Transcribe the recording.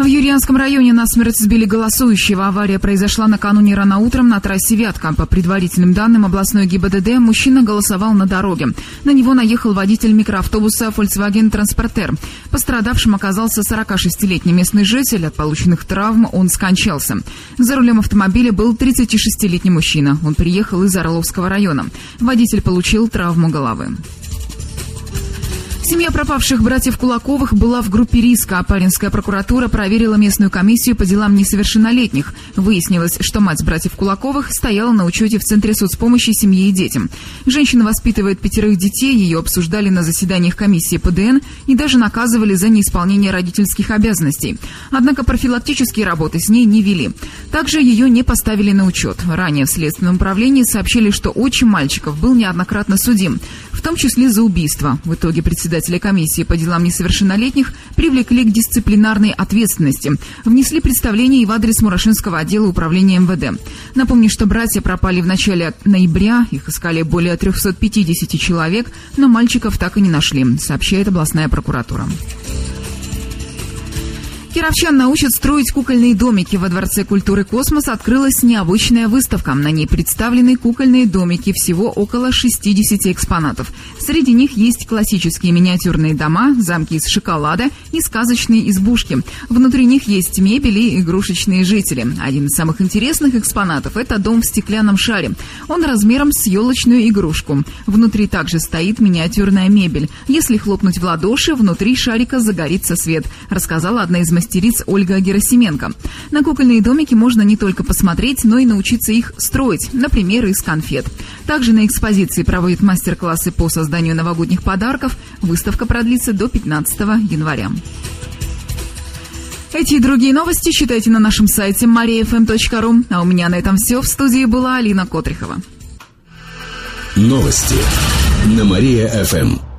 В Юрьянском районе насмерть сбили голосующего. Авария произошла накануне рано утром на трассе Вятка. По предварительным данным областной ГИБДД, мужчина голосовал на дороге. На него наехал водитель микроавтобуса Volkswagen Transporter. Пострадавшим оказался 46-летний местный житель. От полученных травм он скончался. За рулем автомобиля был 36-летний мужчина. Он приехал из Орловского района. Водитель получил травму головы. Семья пропавших братьев Кулаковых была в группе риска. Апаринская прокуратура проверила местную комиссию по делам несовершеннолетних. Выяснилось, что мать братьев Кулаковых стояла на учете в Центре соцпомощи семье и детям. Женщина воспитывает пятерых детей, ее обсуждали на заседаниях комиссии ПДН и даже наказывали за неисполнение родительских обязанностей. Однако профилактические работы с ней не вели. Также ее не поставили на учет. Ранее в Следственном управлении сообщили, что отчим мальчиков был неоднократно судим, в том числе за убийство. В итоге председатель председателя комиссии по делам несовершеннолетних привлекли к дисциплинарной ответственности. Внесли представление и в адрес Мурашинского отдела управления МВД. Напомню, что братья пропали в начале ноября. Их искали более 350 человек, но мальчиков так и не нашли, сообщает областная прокуратура. Кировчан научат строить кукольные домики. Во Дворце культуры «Космос» открылась необычная выставка. На ней представлены кукольные домики, всего около 60 экспонатов. Среди них есть классические миниатюрные дома, замки из шоколада и сказочные избушки. Внутри них есть мебель и игрушечные жители. Один из самых интересных экспонатов – это дом в стеклянном шаре. Он размером с елочную игрушку. Внутри также стоит миниатюрная мебель. Если хлопнуть в ладоши, внутри шарика загорится свет, рассказала одна из мастериц Ольга Герасименко. На кукольные домики можно не только посмотреть, но и научиться их строить, например, из конфет. Также на экспозиции проводят мастер-классы по созданию новогодних подарков. Выставка продлится до 15 января. Эти и другие новости читайте на нашем сайте mariafm.ru. А у меня на этом все. В студии была Алина Котрихова. Новости на Мария-ФМ.